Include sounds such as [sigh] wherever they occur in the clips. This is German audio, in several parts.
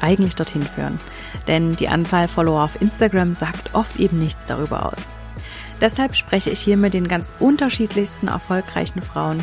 eigentlich dorthin führen. Denn die Anzahl Follower auf Instagram sagt oft eben nichts darüber aus. Deshalb spreche ich hier mit den ganz unterschiedlichsten erfolgreichen Frauen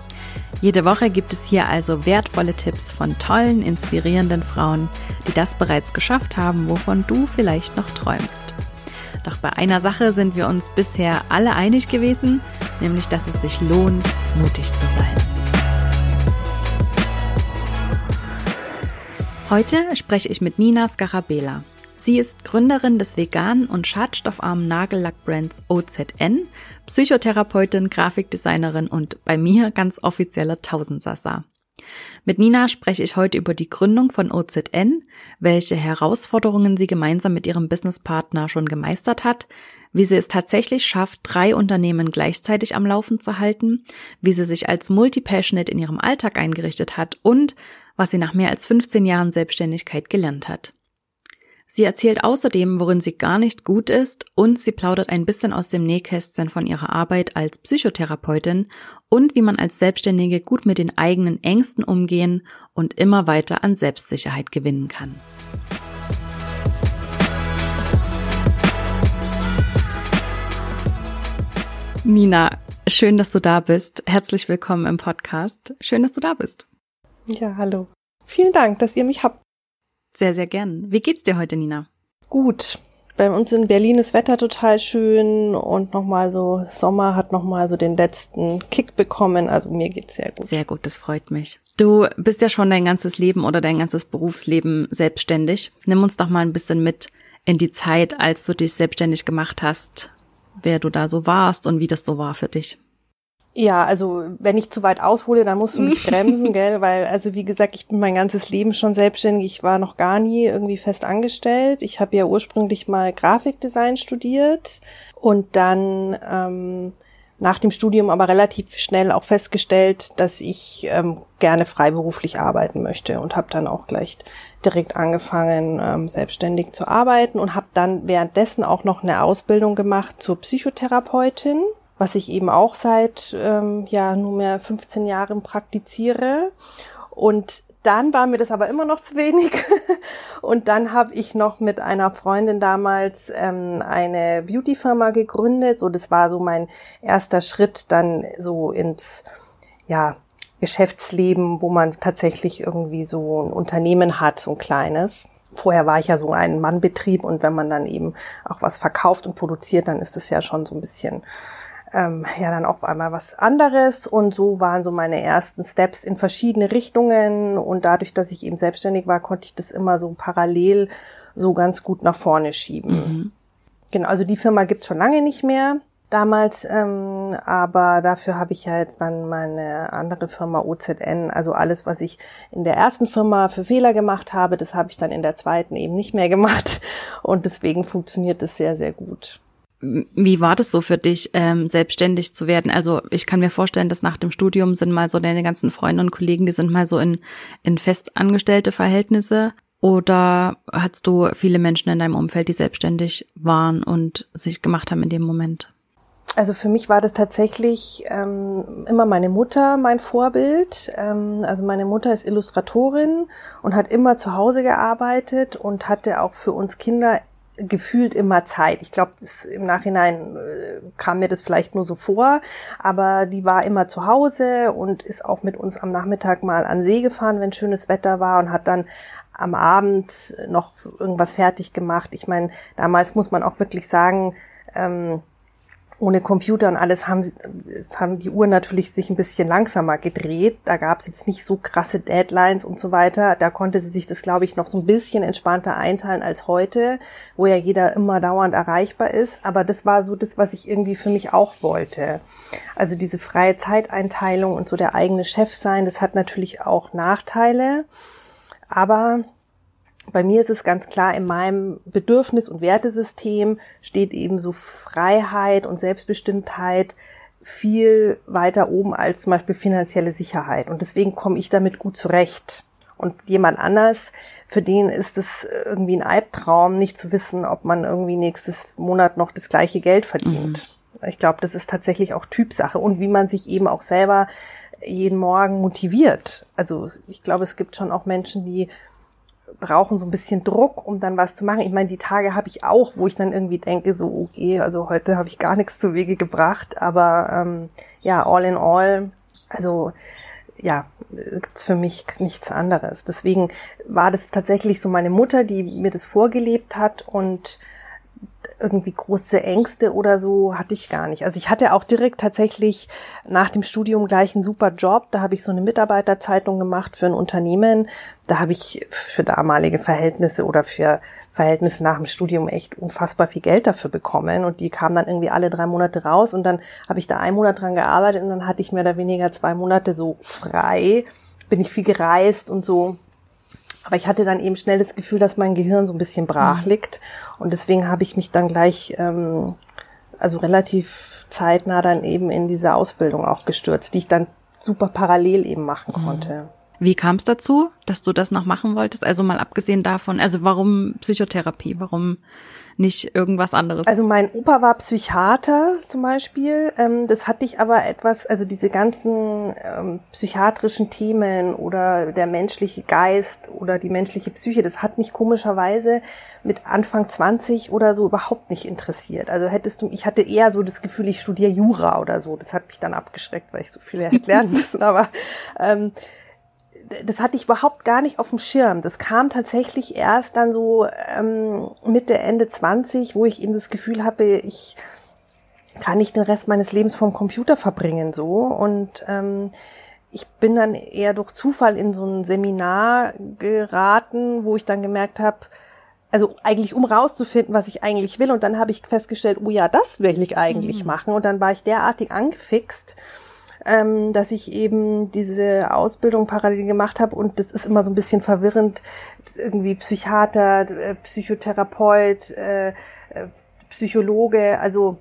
Jede Woche gibt es hier also wertvolle Tipps von tollen, inspirierenden Frauen, die das bereits geschafft haben, wovon du vielleicht noch träumst. Doch bei einer Sache sind wir uns bisher alle einig gewesen, nämlich dass es sich lohnt, mutig zu sein. Heute spreche ich mit Nina Scarabella. Sie ist Gründerin des veganen und schadstoffarmen Nagellackbrands OZN, Psychotherapeutin, Grafikdesignerin und bei mir ganz offizieller Tausendsassa. Mit Nina spreche ich heute über die Gründung von OZN, welche Herausforderungen sie gemeinsam mit ihrem Businesspartner schon gemeistert hat, wie sie es tatsächlich schafft, drei Unternehmen gleichzeitig am Laufen zu halten, wie sie sich als Multipassionate in ihrem Alltag eingerichtet hat und was sie nach mehr als 15 Jahren Selbstständigkeit gelernt hat. Sie erzählt außerdem, worin sie gar nicht gut ist und sie plaudert ein bisschen aus dem Nähkästchen von ihrer Arbeit als Psychotherapeutin und wie man als Selbstständige gut mit den eigenen Ängsten umgehen und immer weiter an Selbstsicherheit gewinnen kann. Nina, schön, dass du da bist. Herzlich willkommen im Podcast. Schön, dass du da bist. Ja, hallo. Vielen Dank, dass ihr mich habt. Sehr, sehr gern. Wie geht's dir heute, Nina? Gut. Bei uns in Berlin ist Wetter total schön und nochmal so, Sommer hat nochmal so den letzten Kick bekommen. Also mir geht's sehr gut. Sehr gut, das freut mich. Du bist ja schon dein ganzes Leben oder dein ganzes Berufsleben selbstständig. Nimm uns doch mal ein bisschen mit in die Zeit, als du dich selbstständig gemacht hast, wer du da so warst und wie das so war für dich. Ja, also wenn ich zu weit aushole, dann musst du mich bremsen, [laughs] gell? Weil, also wie gesagt, ich bin mein ganzes Leben schon selbstständig. Ich war noch gar nie irgendwie fest angestellt. Ich habe ja ursprünglich mal Grafikdesign studiert und dann ähm, nach dem Studium aber relativ schnell auch festgestellt, dass ich ähm, gerne freiberuflich arbeiten möchte und habe dann auch gleich direkt angefangen, ähm, selbstständig zu arbeiten und habe dann währenddessen auch noch eine Ausbildung gemacht zur Psychotherapeutin was ich eben auch seit ähm, ja nunmehr 15 Jahren praktiziere. Und dann war mir das aber immer noch zu wenig. [laughs] Und dann habe ich noch mit einer Freundin damals ähm, eine Beauty-Firma gegründet. So, das war so mein erster Schritt dann so ins ja Geschäftsleben, wo man tatsächlich irgendwie so ein Unternehmen hat, so ein kleines. Vorher war ich ja so ein Mannbetrieb und wenn man dann eben auch was verkauft und produziert, dann ist es ja schon so ein bisschen ähm, ja dann auf einmal was anderes und so waren so meine ersten Steps in verschiedene Richtungen und dadurch, dass ich eben selbstständig war, konnte ich das immer so parallel so ganz gut nach vorne schieben. Mhm. Genau, also die Firma gibt's schon lange nicht mehr damals, ähm, aber dafür habe ich ja jetzt dann meine andere Firma OZN, also alles, was ich in der ersten Firma für Fehler gemacht habe, das habe ich dann in der zweiten eben nicht mehr gemacht und deswegen funktioniert es sehr, sehr gut. Wie war das so für dich, ähm, selbstständig zu werden? Also ich kann mir vorstellen, dass nach dem Studium sind mal so deine ganzen Freunde und Kollegen, die sind mal so in, in festangestellte Verhältnisse. Oder hattest du viele Menschen in deinem Umfeld, die selbstständig waren und sich gemacht haben in dem Moment? Also für mich war das tatsächlich ähm, immer meine Mutter mein Vorbild. Ähm, also meine Mutter ist Illustratorin und hat immer zu Hause gearbeitet und hatte auch für uns Kinder gefühlt immer Zeit. Ich glaube, im Nachhinein äh, kam mir das vielleicht nur so vor, aber die war immer zu Hause und ist auch mit uns am Nachmittag mal an See gefahren, wenn schönes Wetter war und hat dann am Abend noch irgendwas fertig gemacht. Ich meine, damals muss man auch wirklich sagen, ähm, ohne Computer und alles haben, haben die Uhren natürlich sich ein bisschen langsamer gedreht. Da gab es jetzt nicht so krasse Deadlines und so weiter. Da konnte sie sich das, glaube ich, noch so ein bisschen entspannter einteilen als heute, wo ja jeder immer dauernd erreichbar ist. Aber das war so das, was ich irgendwie für mich auch wollte. Also diese freie Zeiteinteilung und so der eigene Chef sein, das hat natürlich auch Nachteile. Aber bei mir ist es ganz klar, in meinem Bedürfnis- und Wertesystem steht eben so Freiheit und Selbstbestimmtheit viel weiter oben als zum Beispiel finanzielle Sicherheit. Und deswegen komme ich damit gut zurecht. Und jemand anders, für den ist es irgendwie ein Albtraum, nicht zu wissen, ob man irgendwie nächstes Monat noch das gleiche Geld verdient. Mhm. Ich glaube, das ist tatsächlich auch Typsache und wie man sich eben auch selber jeden Morgen motiviert. Also ich glaube, es gibt schon auch Menschen, die brauchen so ein bisschen Druck, um dann was zu machen. Ich meine, die Tage habe ich auch, wo ich dann irgendwie denke, so, okay, also heute habe ich gar nichts zu Wege gebracht, aber ähm, ja, all in all, also ja, gibt's für mich nichts anderes. Deswegen war das tatsächlich so meine Mutter, die mir das vorgelebt hat und irgendwie große Ängste oder so hatte ich gar nicht. Also ich hatte auch direkt tatsächlich nach dem Studium gleich einen super Job. Da habe ich so eine Mitarbeiterzeitung gemacht für ein Unternehmen. Da habe ich für damalige Verhältnisse oder für Verhältnisse nach dem Studium echt unfassbar viel Geld dafür bekommen und die kamen dann irgendwie alle drei Monate raus und dann habe ich da einen Monat dran gearbeitet und dann hatte ich mehr oder weniger zwei Monate so frei, bin ich viel gereist und so aber ich hatte dann eben schnell das Gefühl, dass mein Gehirn so ein bisschen brach mhm. liegt. Und deswegen habe ich mich dann gleich, ähm, also relativ zeitnah dann eben in diese Ausbildung auch gestürzt, die ich dann super parallel eben machen mhm. konnte. Wie kam es dazu, dass du das noch machen wolltest? Also mal abgesehen davon, also warum Psychotherapie? Warum nicht irgendwas anderes. Also mein Opa war Psychiater zum Beispiel. Ähm, das hatte ich aber etwas, also diese ganzen ähm, psychiatrischen Themen oder der menschliche Geist oder die menschliche Psyche, das hat mich komischerweise mit Anfang 20 oder so überhaupt nicht interessiert. Also hättest du, ich hatte eher so das Gefühl, ich studiere Jura oder so. Das hat mich dann abgeschreckt, weil ich so viel hätte [laughs] lernen müssen. Aber ähm, das hatte ich überhaupt gar nicht auf dem Schirm. Das kam tatsächlich erst dann so ähm, Mitte, Ende 20, wo ich eben das Gefühl habe, ich kann nicht den Rest meines Lebens vom Computer verbringen so. Und ähm, ich bin dann eher durch Zufall in so ein Seminar geraten, wo ich dann gemerkt habe, also eigentlich um rauszufinden, was ich eigentlich will. Und dann habe ich festgestellt, oh ja, das will ich eigentlich mhm. machen. Und dann war ich derartig angefixt ähm, dass ich eben diese Ausbildung parallel gemacht habe. Und das ist immer so ein bisschen verwirrend, irgendwie Psychiater, äh, Psychotherapeut, äh, äh, Psychologe, also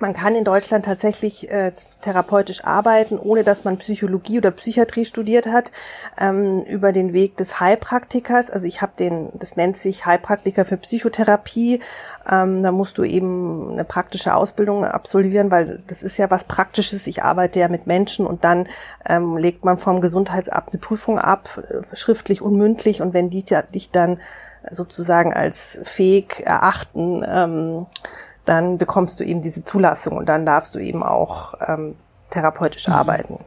man kann in Deutschland tatsächlich äh, therapeutisch arbeiten, ohne dass man Psychologie oder Psychiatrie studiert hat, ähm, über den Weg des Heilpraktikers. Also ich habe den, das nennt sich Heilpraktiker für Psychotherapie. Ähm, da musst du eben eine praktische Ausbildung absolvieren, weil das ist ja was Praktisches. Ich arbeite ja mit Menschen und dann ähm, legt man vom Gesundheitsamt eine Prüfung ab, äh, schriftlich und mündlich. Und wenn die dich dann sozusagen als fähig erachten, ähm, dann bekommst du eben diese Zulassung und dann darfst du eben auch ähm, therapeutisch mhm. arbeiten.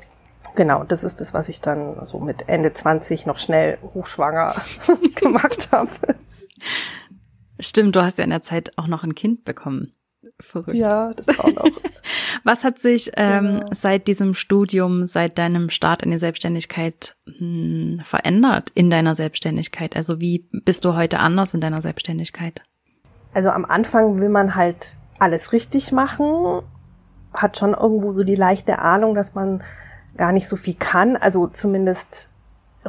Genau, das ist das, was ich dann so mit Ende 20 noch schnell hochschwanger [laughs] gemacht habe. Stimmt, du hast ja in der Zeit auch noch ein Kind bekommen. Verrückt. Ja, das auch noch. [laughs] Was hat sich ähm, genau. seit diesem Studium, seit deinem Start in die Selbstständigkeit hm, verändert in deiner Selbstständigkeit? Also wie bist du heute anders in deiner Selbstständigkeit? Also am Anfang will man halt alles richtig machen, hat schon irgendwo so die leichte Ahnung, dass man gar nicht so viel kann. Also zumindest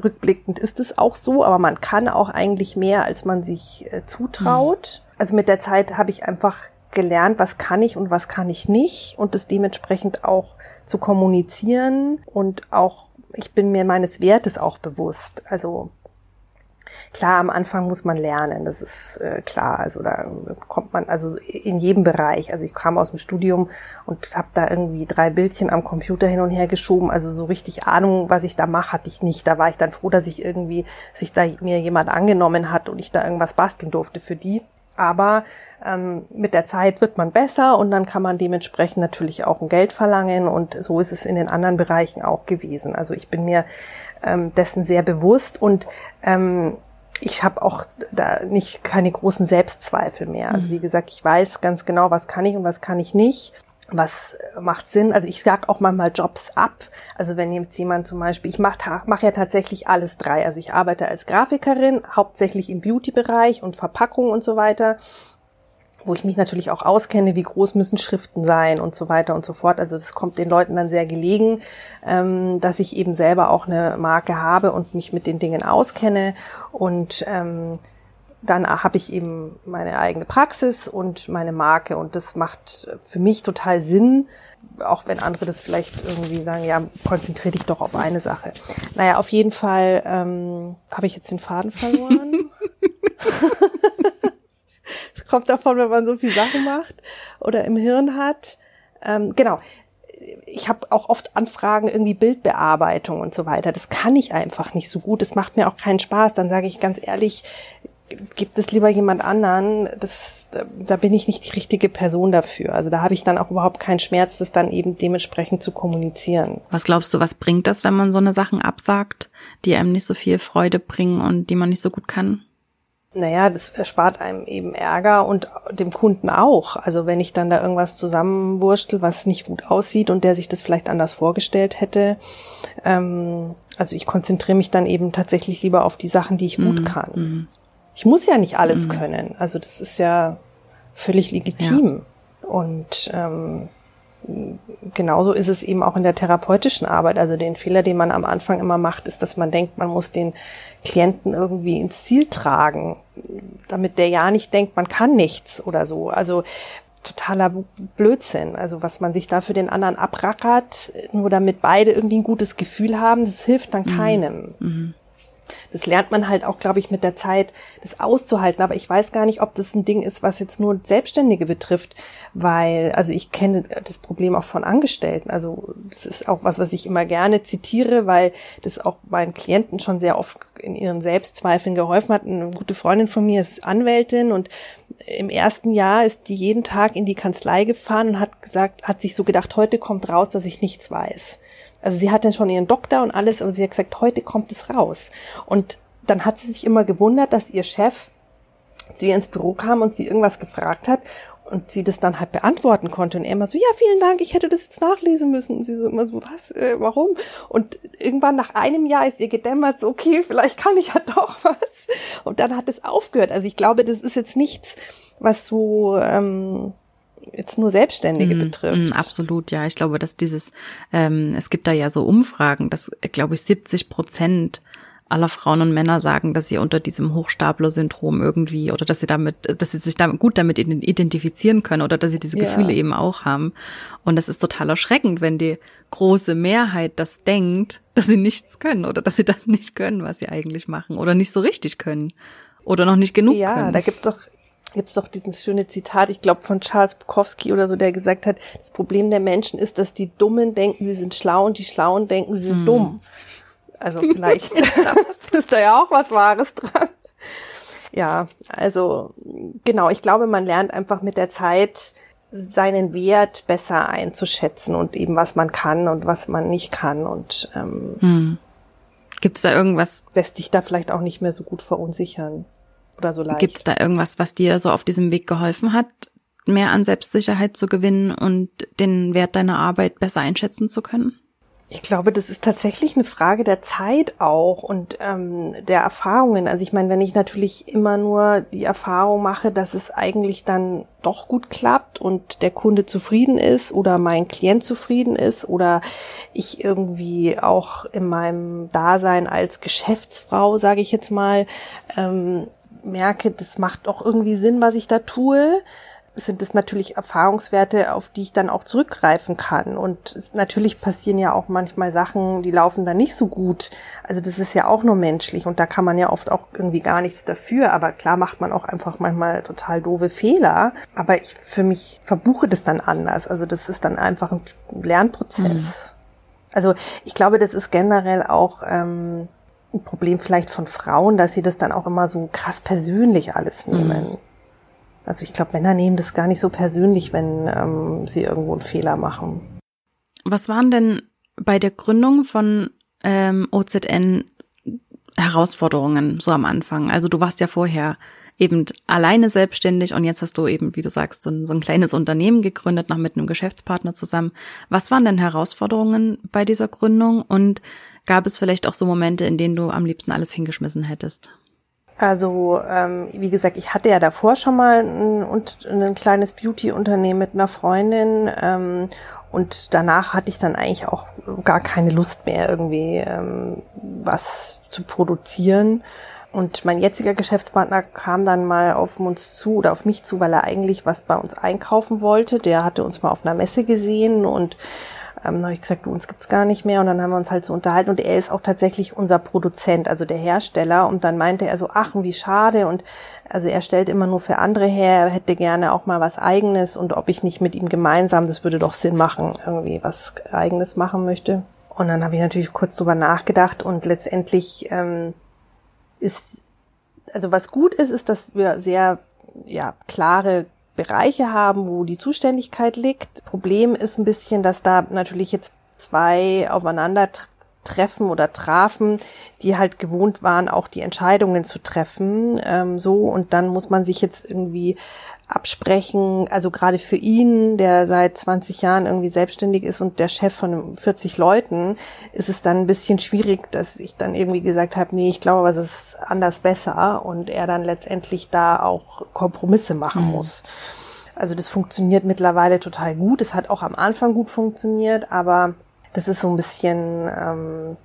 rückblickend ist es auch so, aber man kann auch eigentlich mehr, als man sich äh, zutraut. Mhm. Also mit der Zeit habe ich einfach gelernt, was kann ich und was kann ich nicht und das dementsprechend auch zu kommunizieren und auch ich bin mir meines Wertes auch bewusst. Also Klar, am Anfang muss man lernen, das ist äh, klar. Also da kommt man, also in jedem Bereich. Also ich kam aus dem Studium und habe da irgendwie drei Bildchen am Computer hin und her geschoben. Also so richtig Ahnung, was ich da mache, hatte ich nicht. Da war ich dann froh, dass ich irgendwie sich da mir jemand angenommen hat und ich da irgendwas basteln durfte für die. Aber ähm, mit der Zeit wird man besser und dann kann man dementsprechend natürlich auch ein Geld verlangen und so ist es in den anderen Bereichen auch gewesen. Also ich bin mir ähm, dessen sehr bewusst und ähm, ich habe auch da nicht keine großen Selbstzweifel mehr. Also wie mhm. gesagt, ich weiß ganz genau, was kann ich und was kann ich nicht. was macht Sinn? Also ich sag auch manchmal Jobs ab. Also wenn jetzt jemand zum Beispiel, ich mache mach ja tatsächlich alles drei. Also ich arbeite als Grafikerin, hauptsächlich im Beauty-Bereich und Verpackung und so weiter, wo ich mich natürlich auch auskenne, wie groß müssen Schriften sein und so weiter und so fort. Also das kommt den Leuten dann sehr gelegen, ähm, dass ich eben selber auch eine Marke habe und mich mit den Dingen auskenne und ähm, dann habe ich eben meine eigene Praxis und meine Marke und das macht für mich total Sinn, auch wenn andere das vielleicht irgendwie sagen, ja, konzentriere dich doch auf eine Sache. Naja, auf jeden Fall ähm, habe ich jetzt den Faden verloren. [laughs] kommt davon, wenn man so viel Sachen macht oder im Hirn hat. Ähm, genau. Ich habe auch oft Anfragen, irgendwie Bildbearbeitung und so weiter. Das kann ich einfach nicht so gut. Das macht mir auch keinen Spaß. Dann sage ich ganz ehrlich, gibt es lieber jemand anderen, das, da bin ich nicht die richtige Person dafür. Also da habe ich dann auch überhaupt keinen Schmerz, das dann eben dementsprechend zu kommunizieren. Was glaubst du, was bringt das, wenn man so eine Sachen absagt, die einem nicht so viel Freude bringen und die man nicht so gut kann? Naja, das erspart einem eben Ärger und dem Kunden auch. Also wenn ich dann da irgendwas zusammenwurstel, was nicht gut aussieht und der sich das vielleicht anders vorgestellt hätte. Ähm, also ich konzentriere mich dann eben tatsächlich lieber auf die Sachen, die ich gut mm, kann. Mm. Ich muss ja nicht alles mhm. können. Also das ist ja völlig legitim. Ja. Und ähm, genauso ist es eben auch in der therapeutischen Arbeit. Also den Fehler, den man am Anfang immer macht, ist, dass man denkt, man muss den Klienten irgendwie ins Ziel tragen, damit der ja nicht denkt, man kann nichts oder so. Also totaler Blödsinn. Also was man sich da für den anderen abrackert, nur damit beide irgendwie ein gutes Gefühl haben, das hilft dann mhm. keinem. Mhm das lernt man halt auch, glaube ich, mit der Zeit, das auszuhalten. Aber ich weiß gar nicht, ob das ein Ding ist, was jetzt nur Selbstständige betrifft, weil, also ich kenne das Problem auch von Angestellten. Also das ist auch was, was ich immer gerne zitiere, weil das auch meinen Klienten schon sehr oft in ihren Selbstzweifeln geholfen hat. Eine gute Freundin von mir ist Anwältin und im ersten Jahr ist die jeden Tag in die Kanzlei gefahren und hat gesagt, hat sich so gedacht, heute kommt raus, dass ich nichts weiß. Also sie hatte schon ihren Doktor und alles, aber sie hat gesagt, heute kommt es raus. Und dann hat sie sich immer gewundert, dass ihr Chef zu ihr ins Büro kam und sie irgendwas gefragt hat und sie das dann halt beantworten konnte und er immer so, ja, vielen Dank, ich hätte das jetzt nachlesen müssen. Und sie so immer so, was, äh, warum? Und irgendwann nach einem Jahr ist ihr gedämmert, so, okay, vielleicht kann ich ja [laughs] doch was. Und dann hat es aufgehört. Also ich glaube, das ist jetzt nichts, was so, ähm, jetzt nur Selbstständige mm, betrifft. Mm, absolut, ja. Ich glaube, dass dieses, ähm, es gibt da ja so Umfragen, dass, glaube ich, 70 Prozent aller Frauen und Männer sagen, dass sie unter diesem Hochstapler-Syndrom irgendwie oder dass sie damit, dass sie sich damit gut damit identifizieren können oder dass sie diese ja. Gefühle eben auch haben. Und das ist total erschreckend, wenn die große Mehrheit das denkt, dass sie nichts können oder dass sie das nicht können, was sie eigentlich machen oder nicht so richtig können oder noch nicht genug ja, können. Ja, da gibt's doch gibt's doch dieses schöne Zitat, ich glaube von Charles Bukowski oder so, der gesagt hat, das Problem der Menschen ist, dass die Dummen denken, sie sind schlau und die Schlauen denken, sie sind hm. dumm. Also vielleicht [laughs] ist da ja auch was Wahres dran. Ja, also genau, ich glaube, man lernt einfach mit der Zeit seinen Wert besser einzuschätzen und eben was man kann und was man nicht kann und ähm, hm. Gibt es da irgendwas? Lässt dich da vielleicht auch nicht mehr so gut verunsichern oder so leicht. Gibt es da irgendwas, was dir so auf diesem Weg geholfen hat, mehr an Selbstsicherheit zu gewinnen und den Wert deiner Arbeit besser einschätzen zu können? Ich glaube, das ist tatsächlich eine Frage der Zeit auch und ähm, der Erfahrungen. Also ich meine, wenn ich natürlich immer nur die Erfahrung mache, dass es eigentlich dann doch gut klappt und der Kunde zufrieden ist oder mein Klient zufrieden ist oder ich irgendwie auch in meinem Dasein als Geschäftsfrau, sage ich jetzt mal, ähm, merke, das macht doch irgendwie Sinn, was ich da tue, sind es natürlich Erfahrungswerte, auf die ich dann auch zurückgreifen kann. Und es, natürlich passieren ja auch manchmal Sachen, die laufen dann nicht so gut. Also das ist ja auch nur menschlich und da kann man ja oft auch irgendwie gar nichts dafür. Aber klar macht man auch einfach manchmal total doofe Fehler. Aber ich für mich verbuche das dann anders. Also das ist dann einfach ein Lernprozess. Mhm. Also ich glaube, das ist generell auch ähm, ein Problem vielleicht von Frauen, dass sie das dann auch immer so krass persönlich alles mhm. nehmen. Mhm. Also ich glaube, Männer nehmen das gar nicht so persönlich, wenn ähm, sie irgendwo einen Fehler machen. Was waren denn bei der Gründung von ähm, OZN Herausforderungen so am Anfang? Also du warst ja vorher eben alleine selbstständig und jetzt hast du eben, wie du sagst, so ein, so ein kleines Unternehmen gegründet, noch mit einem Geschäftspartner zusammen. Was waren denn Herausforderungen bei dieser Gründung und gab es vielleicht auch so Momente, in denen du am liebsten alles hingeschmissen hättest? Also, ähm, wie gesagt, ich hatte ja davor schon mal ein, ein kleines Beauty-Unternehmen mit einer Freundin ähm, und danach hatte ich dann eigentlich auch gar keine Lust mehr, irgendwie ähm, was zu produzieren. Und mein jetziger Geschäftspartner kam dann mal auf uns zu oder auf mich zu, weil er eigentlich was bei uns einkaufen wollte. Der hatte uns mal auf einer Messe gesehen und ähm, dann habe ich gesagt, du, uns gibt's gar nicht mehr. Und dann haben wir uns halt so unterhalten. Und er ist auch tatsächlich unser Produzent, also der Hersteller. Und dann meinte er so, ach, wie schade. Und also er stellt immer nur für andere her, er hätte gerne auch mal was eigenes. Und ob ich nicht mit ihm gemeinsam, das würde doch Sinn machen, irgendwie was eigenes machen möchte. Und dann habe ich natürlich kurz drüber nachgedacht und letztendlich ähm, ist, also was gut ist, ist, dass wir sehr ja, klare Bereiche haben, wo die Zuständigkeit liegt. Problem ist ein bisschen, dass da natürlich jetzt zwei aufeinander treffen oder trafen, die halt gewohnt waren, auch die Entscheidungen zu treffen, ähm, so und dann muss man sich jetzt irgendwie absprechen, also gerade für ihn, der seit 20 Jahren irgendwie selbstständig ist und der Chef von 40 Leuten, ist es dann ein bisschen schwierig, dass ich dann irgendwie gesagt habe, nee, ich glaube, was ist anders besser und er dann letztendlich da auch Kompromisse machen mhm. muss. Also das funktioniert mittlerweile total gut. Es hat auch am Anfang gut funktioniert, aber das ist so ein bisschen, ähm,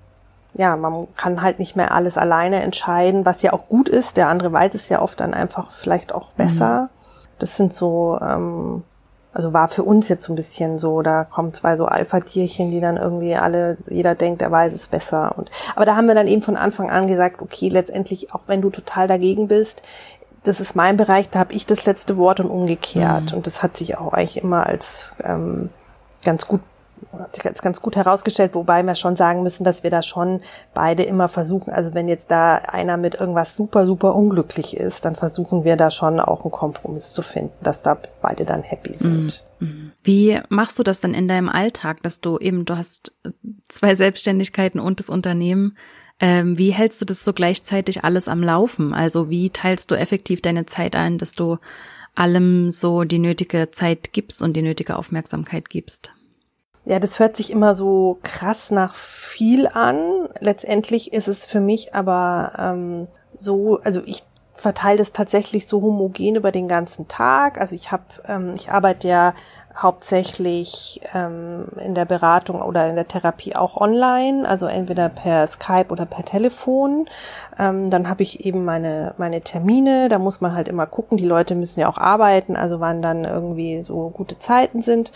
ja, man kann halt nicht mehr alles alleine entscheiden, was ja auch gut ist. Der andere weiß es ja oft dann einfach vielleicht auch besser. Mhm. Das sind so, ähm, also war für uns jetzt so ein bisschen so, da kommen zwei so Alpha-Tierchen, die dann irgendwie alle, jeder denkt, er weiß es besser. Und aber da haben wir dann eben von Anfang an gesagt, okay, letztendlich, auch wenn du total dagegen bist, das ist mein Bereich, da habe ich das letzte Wort und umgekehrt. Mhm. Und das hat sich auch eigentlich immer als ähm, ganz gut hat sich ganz gut herausgestellt, wobei wir schon sagen müssen, dass wir da schon beide immer versuchen, also wenn jetzt da einer mit irgendwas super, super unglücklich ist, dann versuchen wir da schon auch einen Kompromiss zu finden, dass da beide dann happy sind. Mhm. Mhm. Wie machst du das dann in deinem Alltag, dass du eben, du hast zwei Selbstständigkeiten und das Unternehmen, ähm, wie hältst du das so gleichzeitig alles am Laufen? Also wie teilst du effektiv deine Zeit ein, dass du allem so die nötige Zeit gibst und die nötige Aufmerksamkeit gibst? Ja, das hört sich immer so krass nach viel an. Letztendlich ist es für mich aber ähm, so, also ich verteile das tatsächlich so homogen über den ganzen Tag. Also ich habe, ähm, ich arbeite ja hauptsächlich ähm, in der Beratung oder in der Therapie auch online, also entweder per Skype oder per Telefon. Ähm, dann habe ich eben meine meine Termine. Da muss man halt immer gucken. Die Leute müssen ja auch arbeiten, also wann dann irgendwie so gute Zeiten sind.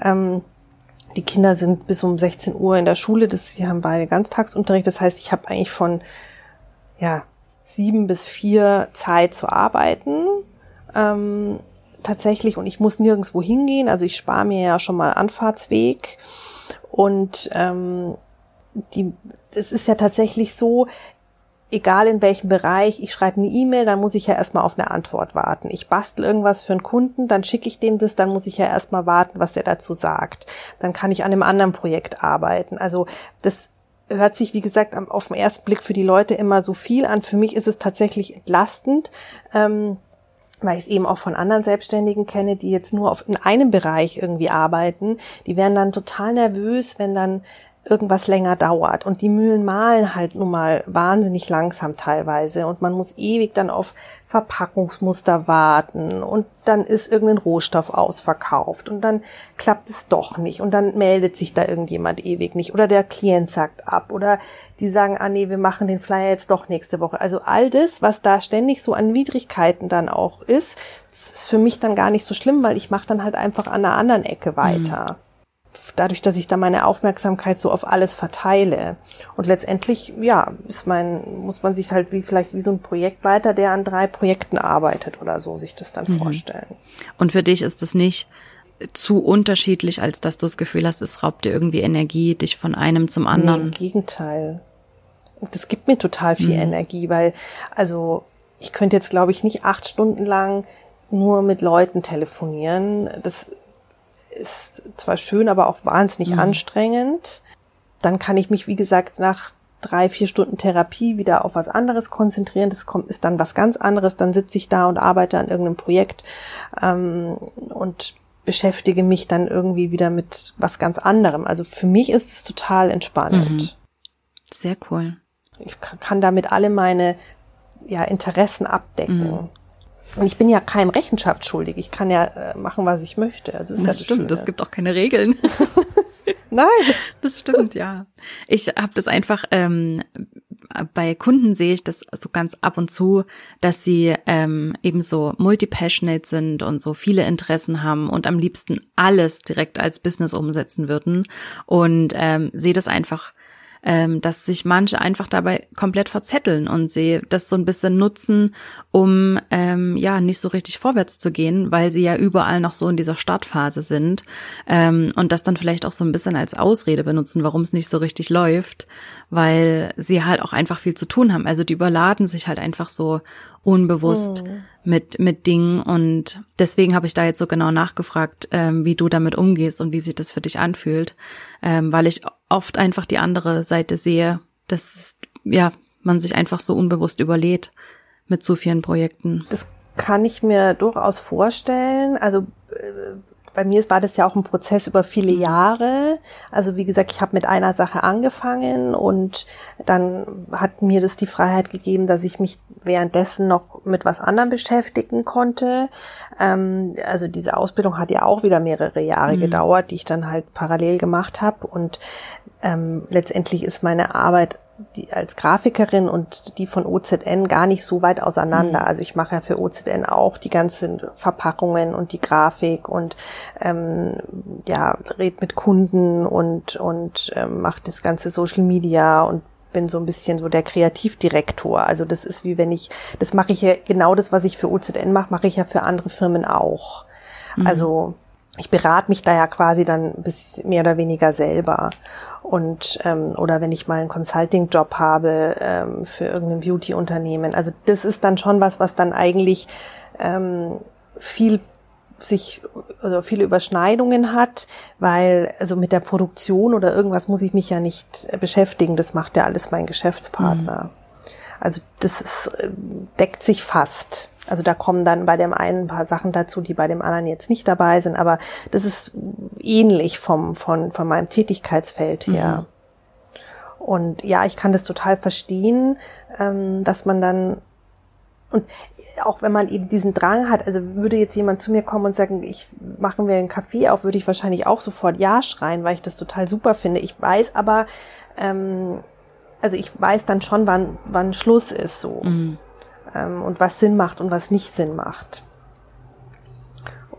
Ähm, die Kinder sind bis um 16 Uhr in der Schule, das, sie haben beide Ganztagsunterricht. Das heißt, ich habe eigentlich von ja, sieben bis vier Zeit zu arbeiten. Ähm, tatsächlich, und ich muss nirgendwo hingehen. Also ich spare mir ja schon mal Anfahrtsweg. Und ähm, die, das ist ja tatsächlich so, egal in welchem Bereich, ich schreibe eine E-Mail, dann muss ich ja erstmal auf eine Antwort warten. Ich bastel irgendwas für einen Kunden, dann schicke ich dem das, dann muss ich ja erstmal warten, was der dazu sagt. Dann kann ich an einem anderen Projekt arbeiten. Also das hört sich, wie gesagt, auf den ersten Blick für die Leute immer so viel an. Für mich ist es tatsächlich entlastend. Ähm, weil ich es eben auch von anderen Selbstständigen kenne, die jetzt nur auf, in einem Bereich irgendwie arbeiten, die werden dann total nervös, wenn dann irgendwas länger dauert. Und die Mühlen mahlen halt nun mal wahnsinnig langsam teilweise. Und man muss ewig dann auf Verpackungsmuster warten. Und dann ist irgendein Rohstoff ausverkauft. Und dann klappt es doch nicht. Und dann meldet sich da irgendjemand ewig nicht. Oder der Klient sagt ab. Oder die sagen, ah nee, wir machen den Flyer jetzt doch nächste Woche. Also all das, was da ständig so an Widrigkeiten dann auch ist, ist für mich dann gar nicht so schlimm, weil ich mache dann halt einfach an einer anderen Ecke weiter. Mhm dadurch, dass ich da meine Aufmerksamkeit so auf alles verteile. Und letztendlich, ja, ist mein, muss man sich halt wie vielleicht wie so ein Projektleiter, der an drei Projekten arbeitet oder so, sich das dann mhm. vorstellen. Und für dich ist es nicht zu unterschiedlich, als dass du das Gefühl hast, es raubt dir irgendwie Energie, dich von einem zum anderen. Nee, Im Gegenteil. Das gibt mir total viel mhm. Energie, weil, also, ich könnte jetzt, glaube ich, nicht acht Stunden lang nur mit Leuten telefonieren. Das ist zwar schön, aber auch wahnsinnig mhm. anstrengend. Dann kann ich mich, wie gesagt, nach drei, vier Stunden Therapie wieder auf was anderes konzentrieren. Das kommt, ist dann was ganz anderes. Dann sitze ich da und arbeite an irgendeinem Projekt ähm, und beschäftige mich dann irgendwie wieder mit was ganz anderem. Also für mich ist es total entspannend. Mhm. Sehr cool. Ich kann damit alle meine ja, Interessen abdecken. Mhm. Und ich bin ja keinem Rechenschaft schuldig. Ich kann ja äh, machen, was ich möchte. Also das, das stimmt. Es gibt auch keine Regeln. [laughs] [laughs] Nein. Das stimmt, ja. Ich habe das einfach ähm, bei Kunden sehe ich das so ganz ab und zu, dass sie ähm, eben so multi-passionate sind und so viele Interessen haben und am liebsten alles direkt als Business umsetzen würden und ähm, sehe das einfach ähm, dass sich manche einfach dabei komplett verzetteln und sie das so ein bisschen nutzen, um ähm, ja nicht so richtig vorwärts zu gehen, weil sie ja überall noch so in dieser Startphase sind ähm, und das dann vielleicht auch so ein bisschen als Ausrede benutzen, warum es nicht so richtig läuft, weil sie halt auch einfach viel zu tun haben. Also die überladen sich halt einfach so unbewusst mhm. mit mit Dingen und deswegen habe ich da jetzt so genau nachgefragt, ähm, wie du damit umgehst und wie sich das für dich anfühlt, ähm, weil ich oft einfach die andere Seite sehe, dass ja man sich einfach so unbewusst überlädt mit so vielen Projekten. Das kann ich mir durchaus vorstellen. Also äh, bei mir war das ja auch ein Prozess über viele mhm. Jahre. Also wie gesagt, ich habe mit einer Sache angefangen und dann hat mir das die Freiheit gegeben, dass ich mich währenddessen noch mit was anderem beschäftigen konnte. Ähm, also diese Ausbildung hat ja auch wieder mehrere Jahre mhm. gedauert, die ich dann halt parallel gemacht habe. Und ähm, letztendlich ist meine Arbeit die als Grafikerin und die von OZN gar nicht so weit auseinander. Mhm. Also ich mache ja für OZN auch die ganzen Verpackungen und die Grafik und ähm, ja red mit Kunden und und ähm, mache das ganze Social Media und bin so ein bisschen so der Kreativdirektor. Also das ist wie wenn ich, das mache ich ja genau das, was ich für OZN mache, mache ich ja für andere Firmen auch. Mhm. Also ich berate mich da ja quasi dann bis mehr oder weniger selber. Und ähm, oder wenn ich mal einen Consulting-Job habe ähm, für irgendein Beauty-Unternehmen. Also das ist dann schon was, was dann eigentlich ähm, viel sich also viele Überschneidungen hat, weil also mit der Produktion oder irgendwas muss ich mich ja nicht beschäftigen. Das macht ja alles mein Geschäftspartner. Mhm. Also das ist, äh, deckt sich fast. Also da kommen dann bei dem einen ein paar Sachen dazu, die bei dem anderen jetzt nicht dabei sind, aber das ist ähnlich vom, von, von meinem Tätigkeitsfeld her. Mhm. Und ja, ich kann das total verstehen, ähm, dass man dann, und auch wenn man eben diesen Drang hat, also würde jetzt jemand zu mir kommen und sagen, ich machen wir einen Kaffee auf, würde ich wahrscheinlich auch sofort Ja schreien, weil ich das total super finde. Ich weiß aber, ähm, also ich weiß dann schon, wann, wann Schluss ist so. Mhm ähm, und was Sinn macht und was nicht Sinn macht.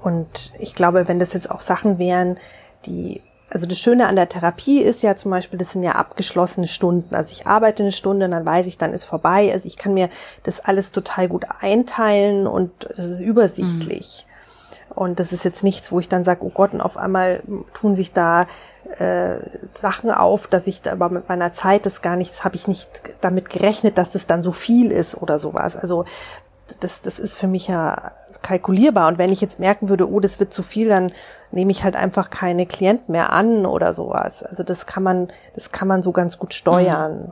Und ich glaube, wenn das jetzt auch Sachen wären, die, also das Schöne an der Therapie ist ja zum Beispiel, das sind ja abgeschlossene Stunden. Also ich arbeite eine Stunde, dann weiß ich, dann ist vorbei. Also ich kann mir das alles total gut einteilen und es ist übersichtlich. Mhm. Und das ist jetzt nichts, wo ich dann sage, oh Gott, und auf einmal tun sich da äh, Sachen auf, dass ich da aber mit meiner Zeit das gar nichts, habe ich nicht damit gerechnet, dass das dann so viel ist oder sowas. Also das, das ist für mich ja kalkulierbar. Und wenn ich jetzt merken würde, oh, das wird zu viel, dann nehme ich halt einfach keine Klienten mehr an oder sowas. Also das kann man, das kann man so ganz gut steuern. Mhm.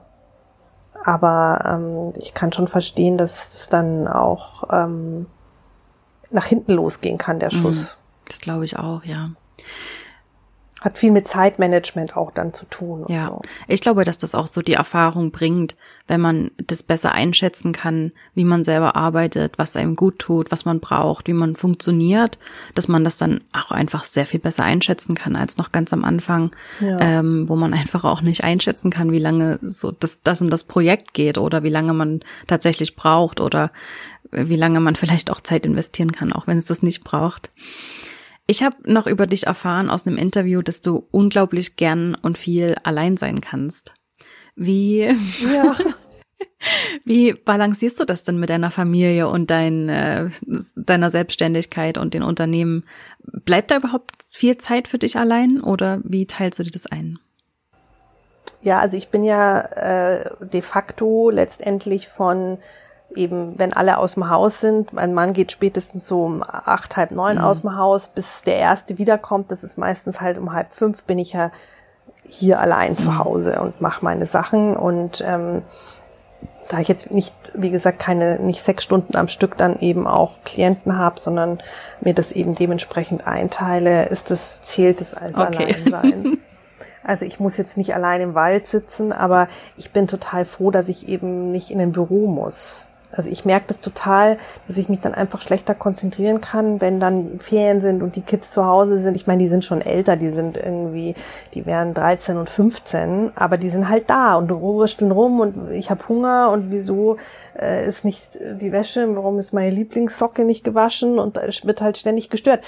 Aber ähm, ich kann schon verstehen, dass es dann auch ähm, nach hinten losgehen kann, der mhm. Schuss. Das glaube ich auch, ja hat viel mit Zeitmanagement auch dann zu tun. ja, so. ich glaube, dass das auch so die Erfahrung bringt, wenn man das besser einschätzen kann, wie man selber arbeitet, was einem gut tut, was man braucht, wie man funktioniert, dass man das dann auch einfach sehr viel besser einschätzen kann als noch ganz am Anfang, ja. ähm, wo man einfach auch nicht einschätzen kann, wie lange so das, das und das Projekt geht oder wie lange man tatsächlich braucht oder wie lange man [laughs] vielleicht auch Zeit investieren kann, auch wenn es das nicht braucht. Ich habe noch über dich erfahren aus einem Interview, dass du unglaublich gern und viel allein sein kannst. Wie, ja. [laughs] wie balancierst du das denn mit deiner Familie und dein, äh, deiner Selbstständigkeit und den Unternehmen? Bleibt da überhaupt viel Zeit für dich allein oder wie teilst du dir das ein? Ja, also ich bin ja äh, de facto letztendlich von eben, wenn alle aus dem Haus sind, mein Mann geht spätestens so um acht, halb neun mhm. aus dem Haus, bis der erste wiederkommt, das ist meistens halt um halb fünf, bin ich ja hier allein zu mhm. Hause und mache meine Sachen und ähm, da ich jetzt nicht, wie gesagt, keine, nicht sechs Stunden am Stück dann eben auch Klienten habe, sondern mir das eben dementsprechend einteile, ist das, zählt es als okay. Alleinsein. [laughs] Also ich muss jetzt nicht allein im Wald sitzen, aber ich bin total froh, dass ich eben nicht in ein Büro muss. Also ich merke das total, dass ich mich dann einfach schlechter konzentrieren kann, wenn dann Ferien sind und die Kids zu Hause sind. Ich meine, die sind schon älter, die sind irgendwie, die wären 13 und 15, aber die sind halt da und rursteln rum und ich habe Hunger und wieso äh, ist nicht die Wäsche, warum ist meine Lieblingssocke nicht gewaschen und es wird halt ständig gestört.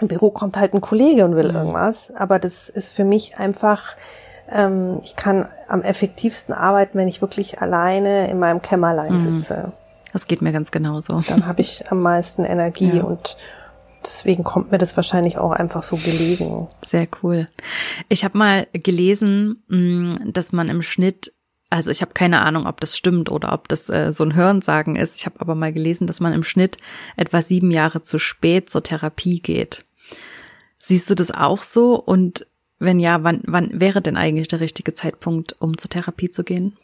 Im Büro kommt halt ein Kollege und will mhm. irgendwas, aber das ist für mich einfach ähm, ich kann am effektivsten arbeiten, wenn ich wirklich alleine in meinem Kämmerlein mhm. sitze. Das geht mir ganz genauso. Dann habe ich am meisten Energie ja. und deswegen kommt mir das wahrscheinlich auch einfach so gelegen. Sehr cool. Ich habe mal gelesen, mm, dass man im Schnitt also ich habe keine Ahnung, ob das stimmt oder ob das äh, so ein Hörensagen ist. Ich habe aber mal gelesen, dass man im Schnitt etwa sieben Jahre zu spät zur Therapie geht. Siehst du das auch so? Und wenn ja, wann, wann wäre denn eigentlich der richtige Zeitpunkt, um zur Therapie zu gehen?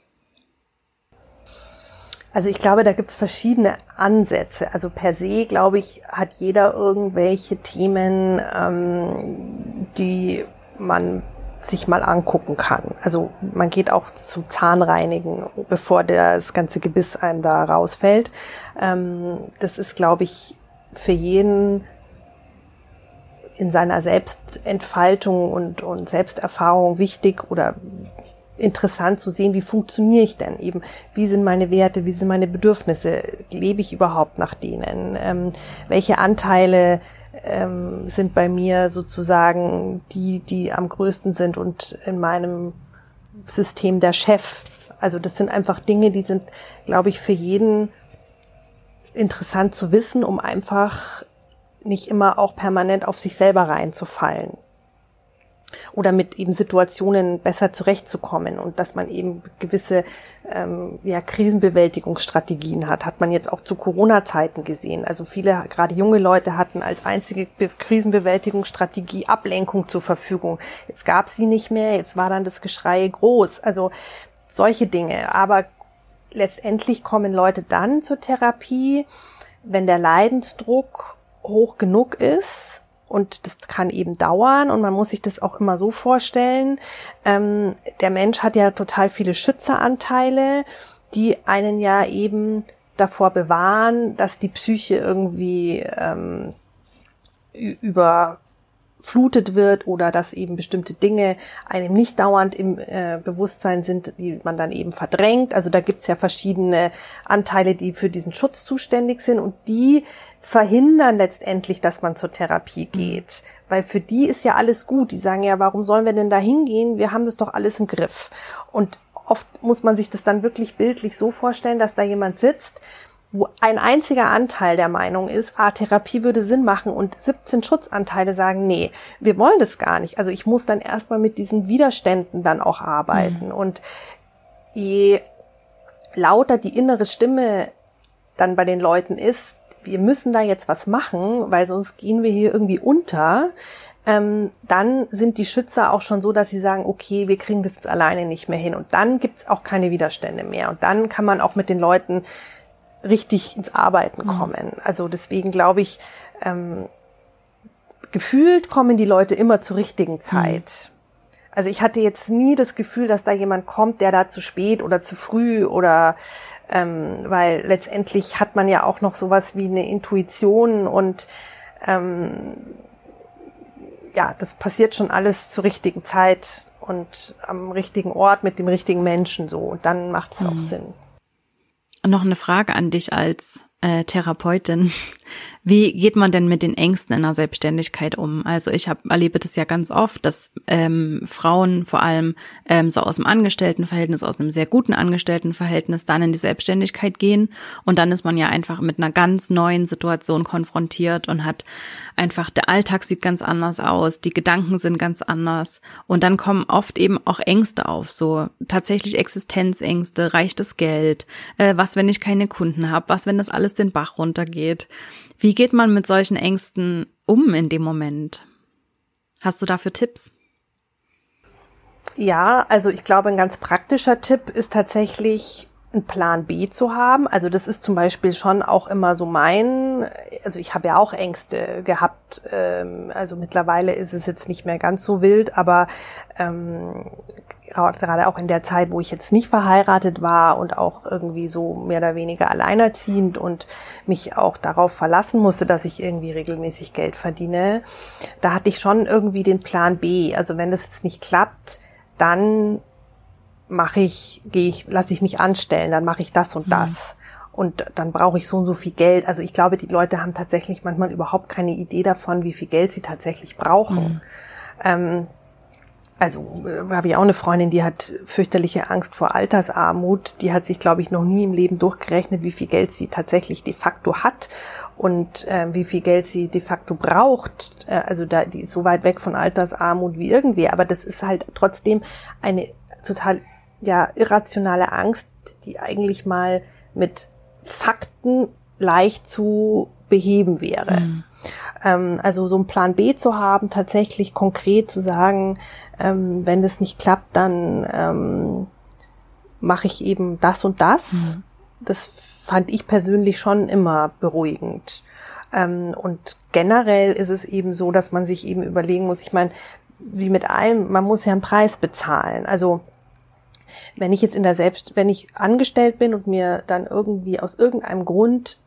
Also ich glaube, da gibt's verschiedene Ansätze. Also per se, glaube ich, hat jeder irgendwelche Themen, ähm, die man sich mal angucken kann. Also man geht auch zu Zahnreinigen, bevor das ganze Gebiss einem da rausfällt. Ähm, das ist, glaube ich, für jeden in seiner Selbstentfaltung und, und Selbsterfahrung wichtig oder interessant zu sehen, wie funktioniere ich denn eben, wie sind meine Werte, wie sind meine Bedürfnisse, lebe ich überhaupt nach denen, ähm, welche Anteile ähm, sind bei mir sozusagen die, die am größten sind und in meinem System der Chef. Also das sind einfach Dinge, die sind, glaube ich, für jeden interessant zu wissen, um einfach nicht immer auch permanent auf sich selber reinzufallen. Oder mit eben Situationen besser zurechtzukommen und dass man eben gewisse ähm, ja, Krisenbewältigungsstrategien hat, hat man jetzt auch zu Corona-Zeiten gesehen. Also viele, gerade junge Leute hatten als einzige Be Krisenbewältigungsstrategie Ablenkung zur Verfügung. Jetzt gab sie nicht mehr, jetzt war dann das Geschrei groß. Also solche Dinge. Aber letztendlich kommen Leute dann zur Therapie, wenn der Leidensdruck hoch genug ist und das kann eben dauern und man muss sich das auch immer so vorstellen. Ähm, der Mensch hat ja total viele Schützeranteile, die einen ja eben davor bewahren, dass die Psyche irgendwie ähm, über flutet wird oder dass eben bestimmte Dinge einem nicht dauernd im äh, Bewusstsein sind, die man dann eben verdrängt. Also da gibt's ja verschiedene Anteile, die für diesen Schutz zuständig sind und die verhindern letztendlich, dass man zur Therapie mhm. geht. Weil für die ist ja alles gut. Die sagen ja, warum sollen wir denn da hingehen? Wir haben das doch alles im Griff. Und oft muss man sich das dann wirklich bildlich so vorstellen, dass da jemand sitzt, wo ein einziger Anteil der Meinung ist, ah, Therapie würde Sinn machen und 17 Schutzanteile sagen, nee, wir wollen das gar nicht. Also ich muss dann erstmal mit diesen Widerständen dann auch arbeiten. Mhm. Und je lauter die innere Stimme dann bei den Leuten ist, wir müssen da jetzt was machen, weil sonst gehen wir hier irgendwie unter, ähm, dann sind die Schützer auch schon so, dass sie sagen, okay, wir kriegen das jetzt alleine nicht mehr hin. Und dann gibt's auch keine Widerstände mehr. Und dann kann man auch mit den Leuten richtig ins Arbeiten mhm. kommen. Mhm. Also deswegen glaube ich, ähm, gefühlt kommen die Leute immer zur richtigen mhm. Zeit. Mhm. Also ich hatte jetzt nie das Gefühl, dass da jemand kommt, der da zu spät oder zu früh oder ähm, weil letztendlich hat man ja auch noch sowas wie eine Intuition und ähm, ja, das passiert schon alles zur richtigen Zeit und am richtigen Ort mit dem richtigen Menschen so. Und dann macht es mhm. auch Sinn. Noch eine Frage an dich als äh, Therapeutin. Wie geht man denn mit den Ängsten in der Selbstständigkeit um? Also ich hab, erlebe das ja ganz oft, dass ähm, Frauen vor allem ähm, so aus dem Angestelltenverhältnis, aus einem sehr guten Angestelltenverhältnis dann in die Selbstständigkeit gehen und dann ist man ja einfach mit einer ganz neuen Situation konfrontiert und hat einfach, der Alltag sieht ganz anders aus, die Gedanken sind ganz anders und dann kommen oft eben auch Ängste auf, so tatsächlich Existenzängste, reicht das Geld, äh, was wenn ich keine Kunden habe, was wenn das alles den Bach runtergeht. Wie geht man mit solchen Ängsten um in dem Moment? Hast du dafür Tipps? Ja, also ich glaube, ein ganz praktischer Tipp ist tatsächlich einen Plan B zu haben. Also das ist zum Beispiel schon auch immer so mein, also ich habe ja auch Ängste gehabt. Ähm, also mittlerweile ist es jetzt nicht mehr ganz so wild, aber ähm, gerade auch in der Zeit, wo ich jetzt nicht verheiratet war und auch irgendwie so mehr oder weniger alleinerziehend und mich auch darauf verlassen musste, dass ich irgendwie regelmäßig Geld verdiene, da hatte ich schon irgendwie den Plan B. Also wenn das jetzt nicht klappt, dann mache ich, gehe ich, lasse ich mich anstellen, dann mache ich das und mhm. das. Und dann brauche ich so und so viel Geld. Also ich glaube, die Leute haben tatsächlich manchmal überhaupt keine Idee davon, wie viel Geld sie tatsächlich brauchen. Mhm. Ähm, also äh, habe ich auch eine Freundin, die hat fürchterliche Angst vor Altersarmut. Die hat sich, glaube ich, noch nie im Leben durchgerechnet, wie viel Geld sie tatsächlich de facto hat und äh, wie viel Geld sie de facto braucht. Äh, also da die ist so weit weg von Altersarmut wie irgendwie. Aber das ist halt trotzdem eine total ja irrationale Angst, die eigentlich mal mit Fakten leicht zu beheben wäre. Mhm. Ähm, also so einen Plan B zu haben, tatsächlich konkret zu sagen, ähm, wenn das nicht klappt, dann ähm, mache ich eben das und das. Mhm. Das fand ich persönlich schon immer beruhigend. Ähm, und generell ist es eben so, dass man sich eben überlegen muss, ich meine, wie mit allem, man muss ja einen Preis bezahlen. Also wenn ich jetzt in der Selbst, wenn ich angestellt bin und mir dann irgendwie aus irgendeinem Grund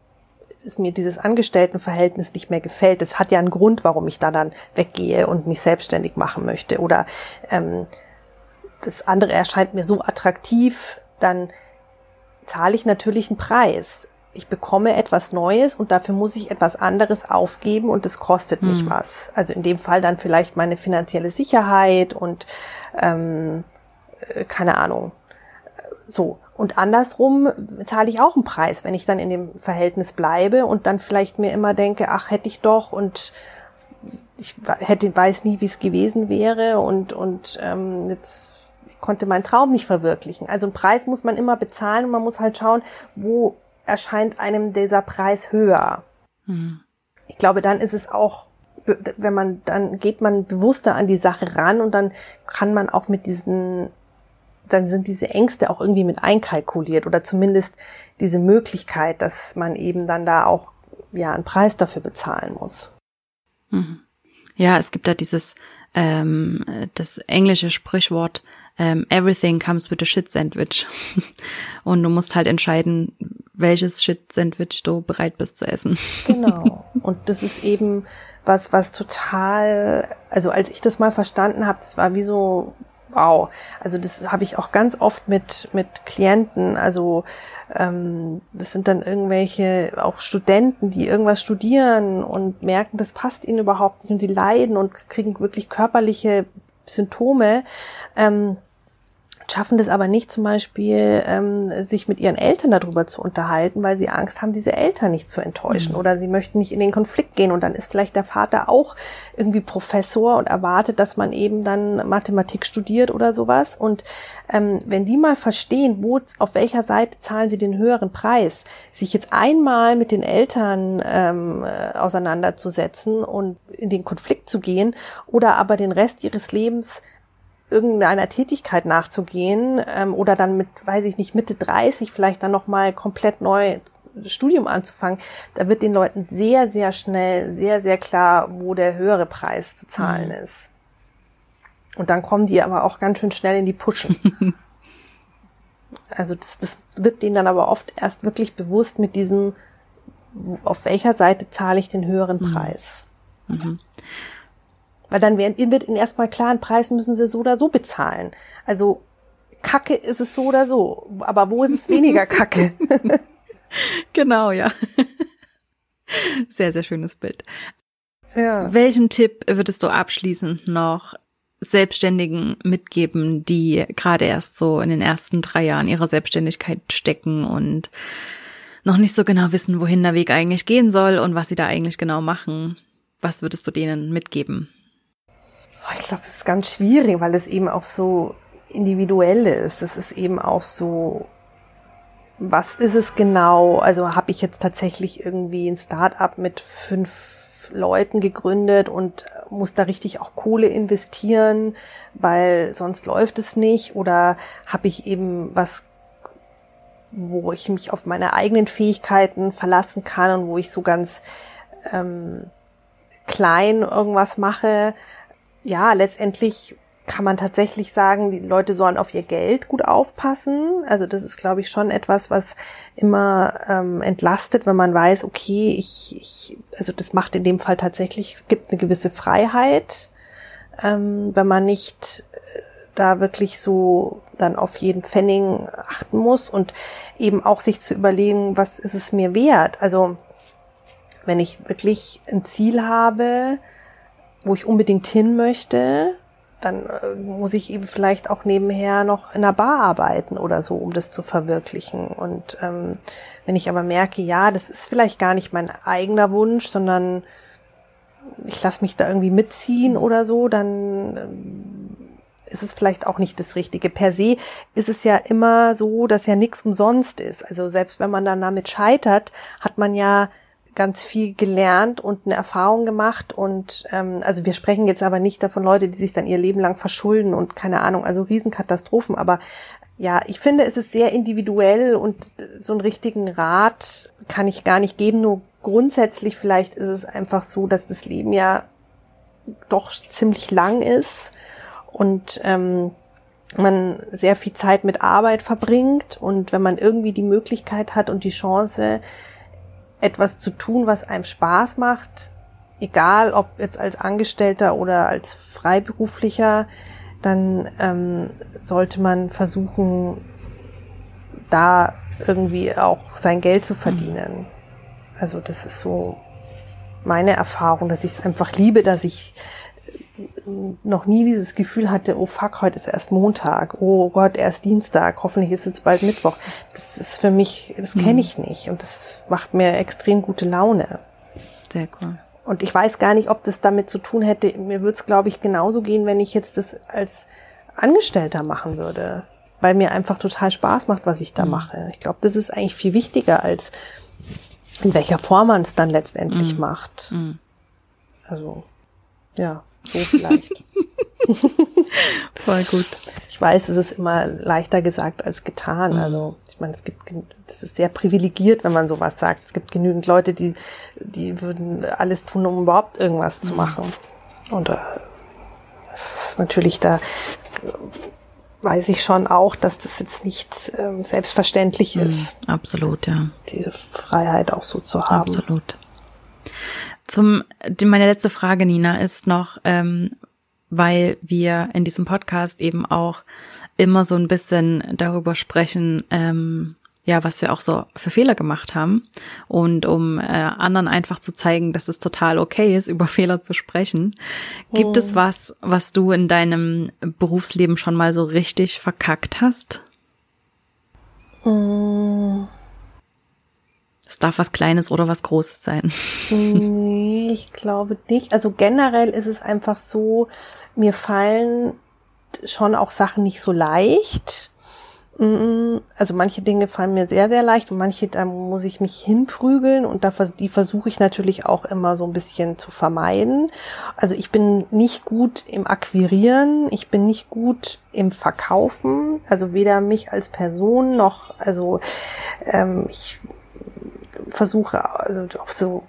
ist mir dieses Angestelltenverhältnis nicht mehr gefällt. Das hat ja einen Grund, warum ich da dann weggehe und mich selbstständig machen möchte. Oder ähm, das andere erscheint mir so attraktiv, dann zahle ich natürlich einen Preis. Ich bekomme etwas Neues und dafür muss ich etwas anderes aufgeben und es kostet mich hm. was. Also in dem Fall dann vielleicht meine finanzielle Sicherheit und ähm, äh, keine Ahnung. So. Und andersrum zahle ich auch einen Preis, wenn ich dann in dem Verhältnis bleibe und dann vielleicht mir immer denke, ach, hätte ich doch und ich hätte, weiß nie, wie es gewesen wäre und, und ähm, jetzt konnte mein Traum nicht verwirklichen. Also einen Preis muss man immer bezahlen und man muss halt schauen, wo erscheint einem dieser Preis höher. Hm. Ich glaube, dann ist es auch, wenn man, dann geht man bewusster an die Sache ran und dann kann man auch mit diesen dann sind diese Ängste auch irgendwie mit einkalkuliert oder zumindest diese Möglichkeit, dass man eben dann da auch ja einen Preis dafür bezahlen muss. Mhm. Ja, es gibt da dieses ähm, das englische Sprichwort ähm, Everything comes with a shit sandwich [laughs] und du musst halt entscheiden, welches shit Sandwich du bereit bist zu essen. [laughs] Genau. Und das ist eben was, was total, also als ich das mal verstanden habe, das war wie so wow. Also das habe ich auch ganz oft mit, mit Klienten. Also ähm, das sind dann irgendwelche auch Studenten, die irgendwas studieren und merken, das passt ihnen überhaupt nicht und sie leiden und kriegen wirklich körperliche Symptome. Ähm, schaffen das aber nicht zum Beispiel, ähm, sich mit ihren Eltern darüber zu unterhalten, weil sie Angst haben, diese Eltern nicht zu enttäuschen mhm. oder sie möchten nicht in den Konflikt gehen und dann ist vielleicht der Vater auch irgendwie Professor und erwartet, dass man eben dann Mathematik studiert oder sowas und ähm, wenn die mal verstehen, wo, auf welcher Seite zahlen sie den höheren Preis, sich jetzt einmal mit den Eltern ähm, äh, auseinanderzusetzen und in den Konflikt zu gehen oder aber den Rest ihres Lebens irgendeiner Tätigkeit nachzugehen ähm, oder dann mit, weiß ich nicht, Mitte 30 vielleicht dann nochmal komplett neu Studium anzufangen, da wird den Leuten sehr, sehr schnell, sehr, sehr klar, wo der höhere Preis zu zahlen mhm. ist. Und dann kommen die aber auch ganz schön schnell in die Puschen. [laughs] also das, das wird denen dann aber oft erst wirklich bewusst mit diesem, auf welcher Seite zahle ich den höheren mhm. Preis. Mhm. Weil dann wird ihnen erstmal klar, einen Preis müssen sie so oder so bezahlen. Also Kacke ist es so oder so. Aber wo ist es weniger [laughs] Kacke? genau, ja. Sehr, sehr schönes Bild. Ja. Welchen Tipp würdest du abschließend noch Selbstständigen mitgeben, die gerade erst so in den ersten drei Jahren ihrer Selbstständigkeit stecken und noch nicht so genau wissen, wohin der Weg eigentlich gehen soll und was sie da eigentlich genau machen? Was würdest du denen mitgeben? Oh, ich glaube, es ist ganz schwierig, weil es eben auch so individuell ist. Es ist eben auch so, was ist es genau? Also habe ich jetzt tatsächlich irgendwie ein Start-up mit fünf Leuten gegründet und muss da richtig auch Kohle investieren, weil sonst läuft es nicht? Oder habe ich eben was, wo ich mich auf meine eigenen Fähigkeiten verlassen kann und wo ich so ganz ähm, klein irgendwas mache? Ja, letztendlich kann man tatsächlich sagen, die Leute sollen auf ihr Geld gut aufpassen. Also das ist, glaube ich, schon etwas, was immer ähm, entlastet, wenn man weiß, okay, ich, ich, also das macht in dem Fall tatsächlich, gibt eine gewisse Freiheit, ähm, wenn man nicht äh, da wirklich so dann auf jeden Pfennig achten muss und eben auch sich zu überlegen, was ist es mir wert? Also wenn ich wirklich ein Ziel habe, wo ich unbedingt hin möchte, dann äh, muss ich eben vielleicht auch nebenher noch in einer Bar arbeiten oder so, um das zu verwirklichen. Und ähm, wenn ich aber merke, ja, das ist vielleicht gar nicht mein eigener Wunsch, sondern ich lasse mich da irgendwie mitziehen oder so, dann ähm, ist es vielleicht auch nicht das Richtige. Per se ist es ja immer so, dass ja nichts umsonst ist. Also selbst wenn man dann damit scheitert, hat man ja ganz viel gelernt und eine Erfahrung gemacht und ähm, also wir sprechen jetzt aber nicht davon Leute, die sich dann ihr Leben lang verschulden und keine Ahnung, also Riesenkatastrophen, aber ja, ich finde, es ist sehr individuell und so einen richtigen Rat kann ich gar nicht geben, nur grundsätzlich vielleicht ist es einfach so, dass das Leben ja doch ziemlich lang ist und ähm, man sehr viel Zeit mit Arbeit verbringt und wenn man irgendwie die Möglichkeit hat und die Chance, etwas zu tun, was einem Spaß macht, egal ob jetzt als Angestellter oder als Freiberuflicher, dann ähm, sollte man versuchen, da irgendwie auch sein Geld zu verdienen. Also das ist so meine Erfahrung, dass ich es einfach liebe, dass ich noch nie dieses Gefühl hatte, oh fuck, heute ist erst Montag, oh Gott, erst Dienstag, hoffentlich ist jetzt bald Mittwoch. Das ist für mich, das kenne mhm. ich nicht und das macht mir extrem gute Laune. Sehr cool. Und ich weiß gar nicht, ob das damit zu tun hätte. Mir würde es, glaube ich, genauso gehen, wenn ich jetzt das als Angestellter machen würde, weil mir einfach total Spaß macht, was ich da mhm. mache. Ich glaube, das ist eigentlich viel wichtiger als in welcher Form man es dann letztendlich mhm. macht. Mhm. Also, ja. So vielleicht. [laughs] Voll gut. Ich weiß, es ist immer leichter gesagt als getan. Mhm. Also ich meine, es gibt, das ist sehr privilegiert, wenn man sowas sagt. Es gibt genügend Leute, die, die würden alles tun, um überhaupt irgendwas zu mhm. machen. Und äh, es ist natürlich da weiß ich schon auch, dass das jetzt nicht ähm, selbstverständlich mhm. ist. absolut, ja. Diese Freiheit auch so zu haben. Absolut. Zum, die, meine letzte Frage, Nina, ist noch, ähm, weil wir in diesem Podcast eben auch immer so ein bisschen darüber sprechen, ähm, ja, was wir auch so für Fehler gemacht haben und um äh, anderen einfach zu zeigen, dass es total okay ist, [laughs] über Fehler zu sprechen. Gibt oh. es was, was du in deinem Berufsleben schon mal so richtig verkackt hast? Oh. Es darf was Kleines oder was Großes sein. Nee, ich glaube nicht. Also generell ist es einfach so, mir fallen schon auch Sachen nicht so leicht. Also manche Dinge fallen mir sehr, sehr leicht und manche, da muss ich mich hinprügeln und da, die versuche ich natürlich auch immer so ein bisschen zu vermeiden. Also ich bin nicht gut im Akquirieren, ich bin nicht gut im Verkaufen, also weder mich als Person noch, also ähm, ich versuche also auch so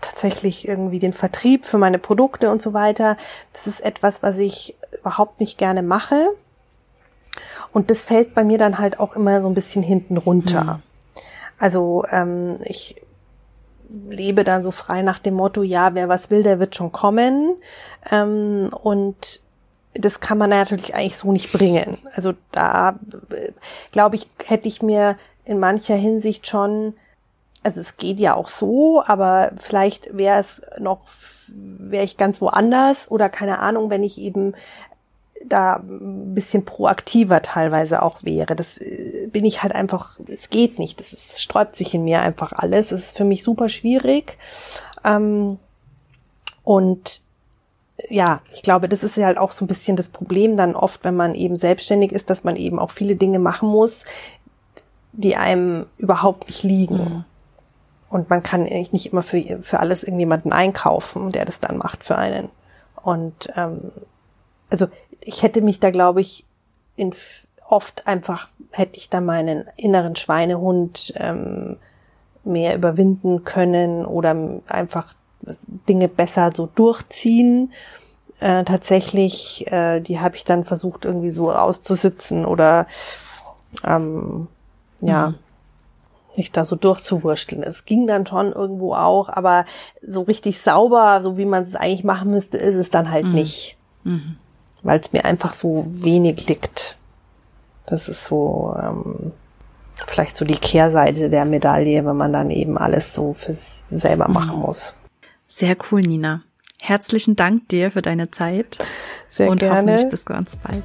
tatsächlich irgendwie den Vertrieb für meine Produkte und so weiter. Das ist etwas, was ich überhaupt nicht gerne mache. Und das fällt bei mir dann halt auch immer so ein bisschen hinten runter. Mhm. Also ähm, ich lebe dann so frei nach dem Motto, ja, wer was will, der wird schon kommen. Ähm, und das kann man natürlich eigentlich so nicht bringen. Also da, äh, glaube ich, hätte ich mir in mancher Hinsicht schon also es geht ja auch so, aber vielleicht wäre es noch, wäre ich ganz woanders oder keine Ahnung, wenn ich eben da ein bisschen proaktiver teilweise auch wäre. Das äh, bin ich halt einfach, es geht nicht. Das ist, sträubt sich in mir einfach alles. Es ist für mich super schwierig. Ähm, und ja, ich glaube, das ist ja halt auch so ein bisschen das Problem dann oft, wenn man eben selbstständig ist, dass man eben auch viele Dinge machen muss, die einem überhaupt nicht liegen. Mhm. Und man kann eigentlich nicht immer für, für alles irgendjemanden einkaufen, der das dann macht für einen. Und ähm, also ich hätte mich da, glaube ich, in oft einfach hätte ich da meinen inneren Schweinehund ähm, mehr überwinden können oder einfach Dinge besser so durchziehen. Äh, tatsächlich, äh, die habe ich dann versucht irgendwie so auszusitzen oder ähm, ja, mhm. Nicht da so durchzuwursteln. Es ging dann schon irgendwo auch, aber so richtig sauber, so wie man es eigentlich machen müsste, ist es dann halt mhm. nicht. Mhm. Weil es mir einfach so wenig liegt. Das ist so ähm, vielleicht so die Kehrseite der Medaille, wenn man dann eben alles so fürs selber machen mhm. muss. Sehr cool, Nina. Herzlichen Dank dir für deine Zeit. Sehr und gerne. hoffentlich bis ganz bald.